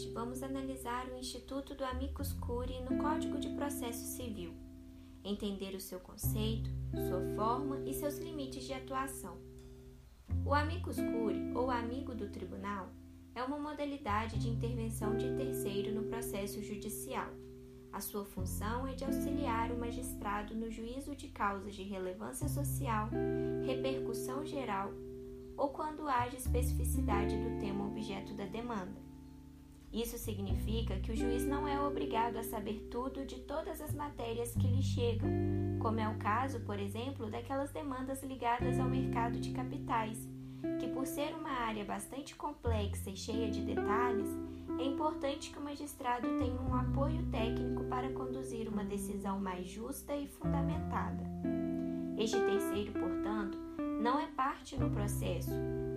podcast, vamos analisar o Instituto do Amicus Curiae no Código de Processo Civil, entender o seu conceito, sua forma e seus limites de atuação. O amicus curiae, ou amigo do tribunal, é uma modalidade de intervenção de terceiro no processo judicial. A sua função é de auxiliar o magistrado no juízo de causas de relevância social, repercussão geral ou quando haja especificidade do tema objeto da demanda. Isso significa que o juiz não é obrigado a saber tudo de todas as matérias que lhe chegam, como é o caso, por exemplo, daquelas demandas ligadas ao mercado de capitais, que, por ser uma área bastante complexa e cheia de detalhes, é importante que o magistrado tenha um apoio técnico para conduzir uma decisão mais justa e fundamentada. Este terceiro, portanto, não é parte no processo.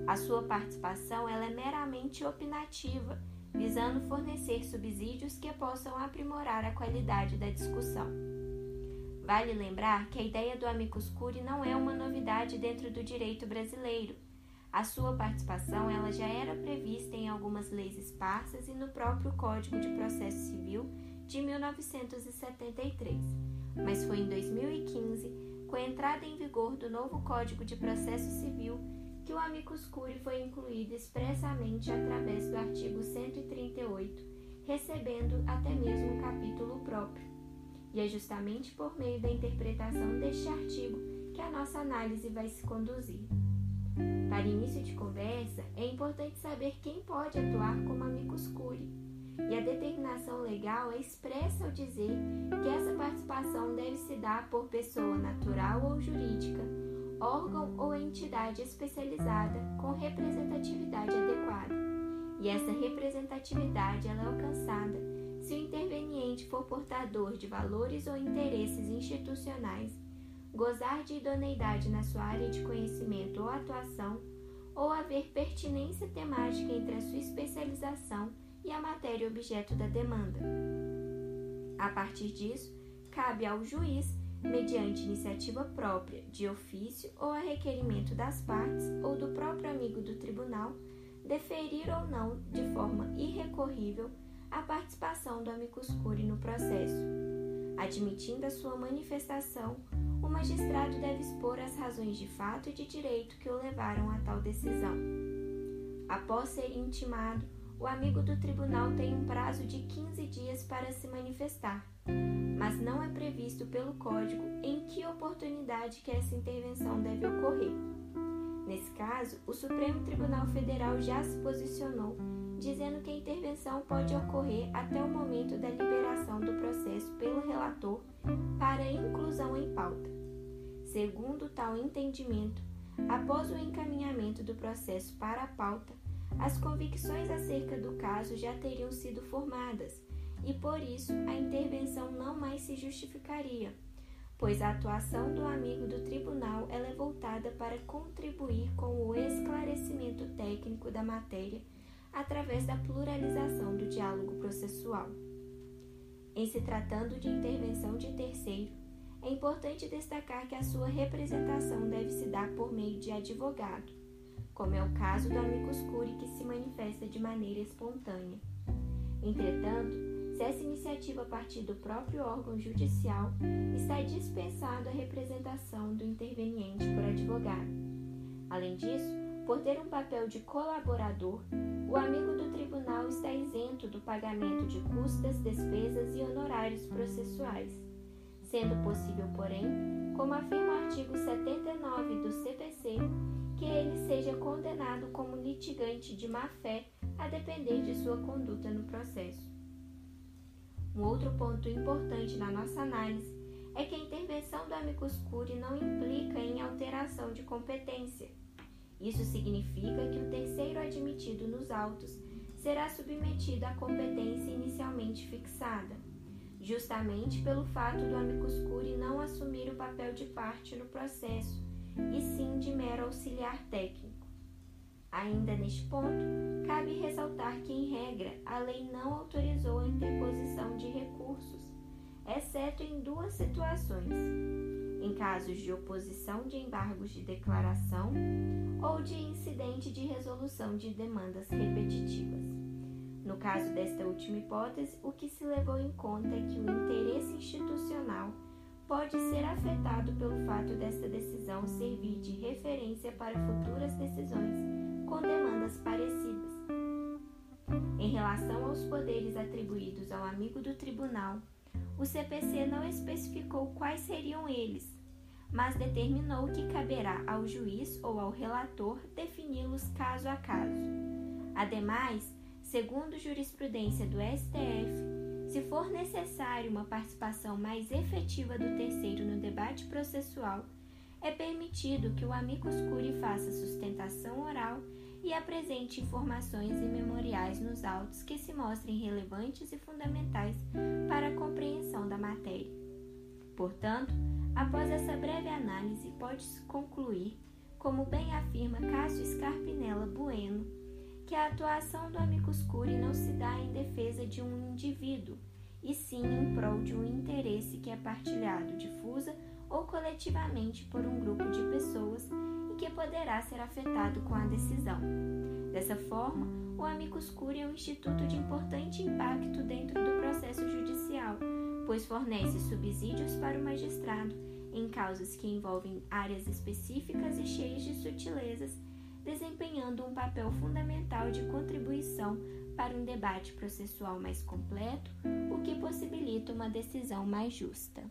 A sua participação ela é meramente opinativa, visando fornecer subsídios que possam aprimorar a qualidade da discussão. Vale lembrar que a ideia do amicus curiae não é uma novidade dentro do direito brasileiro. A sua participação ela já era prevista em algumas leis esparsas e no próprio Código de Processo Civil de 1973, mas foi em 2015 com a entrada em vigor do novo Código de Processo Civil, que o amicus curiae foi incluído expressamente através do artigo 138, recebendo até mesmo um capítulo próprio. E é justamente por meio da interpretação deste artigo que a nossa análise vai se conduzir. Para início de conversa, é importante saber quem pode atuar como amicus curiae e a determinação legal é expressa ao dizer que essa participação deve se dar por pessoa natural ou jurídica, órgão ou entidade especializada com representatividade adequada. E essa representatividade ela é alcançada se o interveniente for portador de valores ou interesses institucionais, gozar de idoneidade na sua área de conhecimento ou atuação, ou haver pertinência temática entre a sua especialização e a matéria objeto da demanda. A partir disso, cabe ao juiz, mediante iniciativa própria, de ofício ou a requerimento das partes ou do próprio amigo do tribunal, deferir ou não, de forma irrecorrível, a participação do amicus curiae no processo. Admitindo a sua manifestação, o magistrado deve expor as razões de fato e de direito que o levaram a tal decisão. Após ser intimado, o amigo do tribunal tem um prazo de 15 dias para se manifestar, mas não é previsto pelo Código em que oportunidade que essa intervenção deve ocorrer. Nesse caso, o Supremo Tribunal Federal já se posicionou, dizendo que a intervenção pode ocorrer até o momento da liberação do processo pelo relator para inclusão em pauta. Segundo tal entendimento, após o encaminhamento do processo para a pauta, as convicções acerca do caso já teriam sido formadas e por isso a intervenção não mais se justificaria, pois a atuação do amigo do tribunal ela é voltada para contribuir com o esclarecimento técnico da matéria através da pluralização do diálogo processual. Em se tratando de intervenção de terceiro, é importante destacar que a sua representação deve se dar por meio de advogado como é o caso do amicus curiae que se manifesta de maneira espontânea. Entretanto, se essa iniciativa partir do próprio órgão judicial, está dispensado a representação do interveniente por advogado. Além disso, por ter um papel de colaborador, o amigo do tribunal está isento do pagamento de custas, despesas e honorários processuais, sendo possível, porém, como afirma o artigo 79 do CPC, que ele seja condenado como litigante de má-fé a depender de sua conduta no processo. Um outro ponto importante na nossa análise é que a intervenção do amicus curiae não implica em alteração de competência. Isso significa que o terceiro admitido nos autos será submetido à competência inicialmente fixada, justamente pelo fato do amicus curiae não assumir o papel de parte no processo e sim de mero auxiliar técnico. Ainda neste ponto, cabe ressaltar que, em regra, a lei não autorizou a interposição de recursos, exceto em duas situações: em casos de oposição de embargos de declaração ou de incidente de resolução de demandas repetitivas. No caso desta última hipótese, o que se levou em conta é que o interesse institucional pode ser afetado pelo fato desta decisão servir de referência para futuras decisões com demandas parecidas. Em relação aos poderes atribuídos ao amigo do tribunal, o CPC não especificou quais seriam eles, mas determinou que caberá ao juiz ou ao relator defini-los caso a caso. Ademais, segundo jurisprudência do STF, se for necessário uma participação mais efetiva do terceiro no debate processual, é permitido que o amicus curiae faça sustentação oral e apresente informações e memoriais nos autos que se mostrem relevantes e fundamentais para a compreensão da matéria. Portanto, após essa breve análise, pode-se concluir, como bem afirma Cássio Scarpinella Bueno, que a atuação do amicus curiae não se dá em defesa de um indivíduo, e sim em prol de um interesse que é partilhado difusa ou coletivamente por um grupo de pessoas e que poderá ser afetado com a decisão. Dessa forma, o amicus curiae é um instituto de importante impacto dentro do processo judicial, pois fornece subsídios para o magistrado em causas que envolvem áreas específicas e cheias de sutilezas desempenhando um papel fundamental de contribuição para um debate processual mais completo, o que possibilita uma decisão mais justa.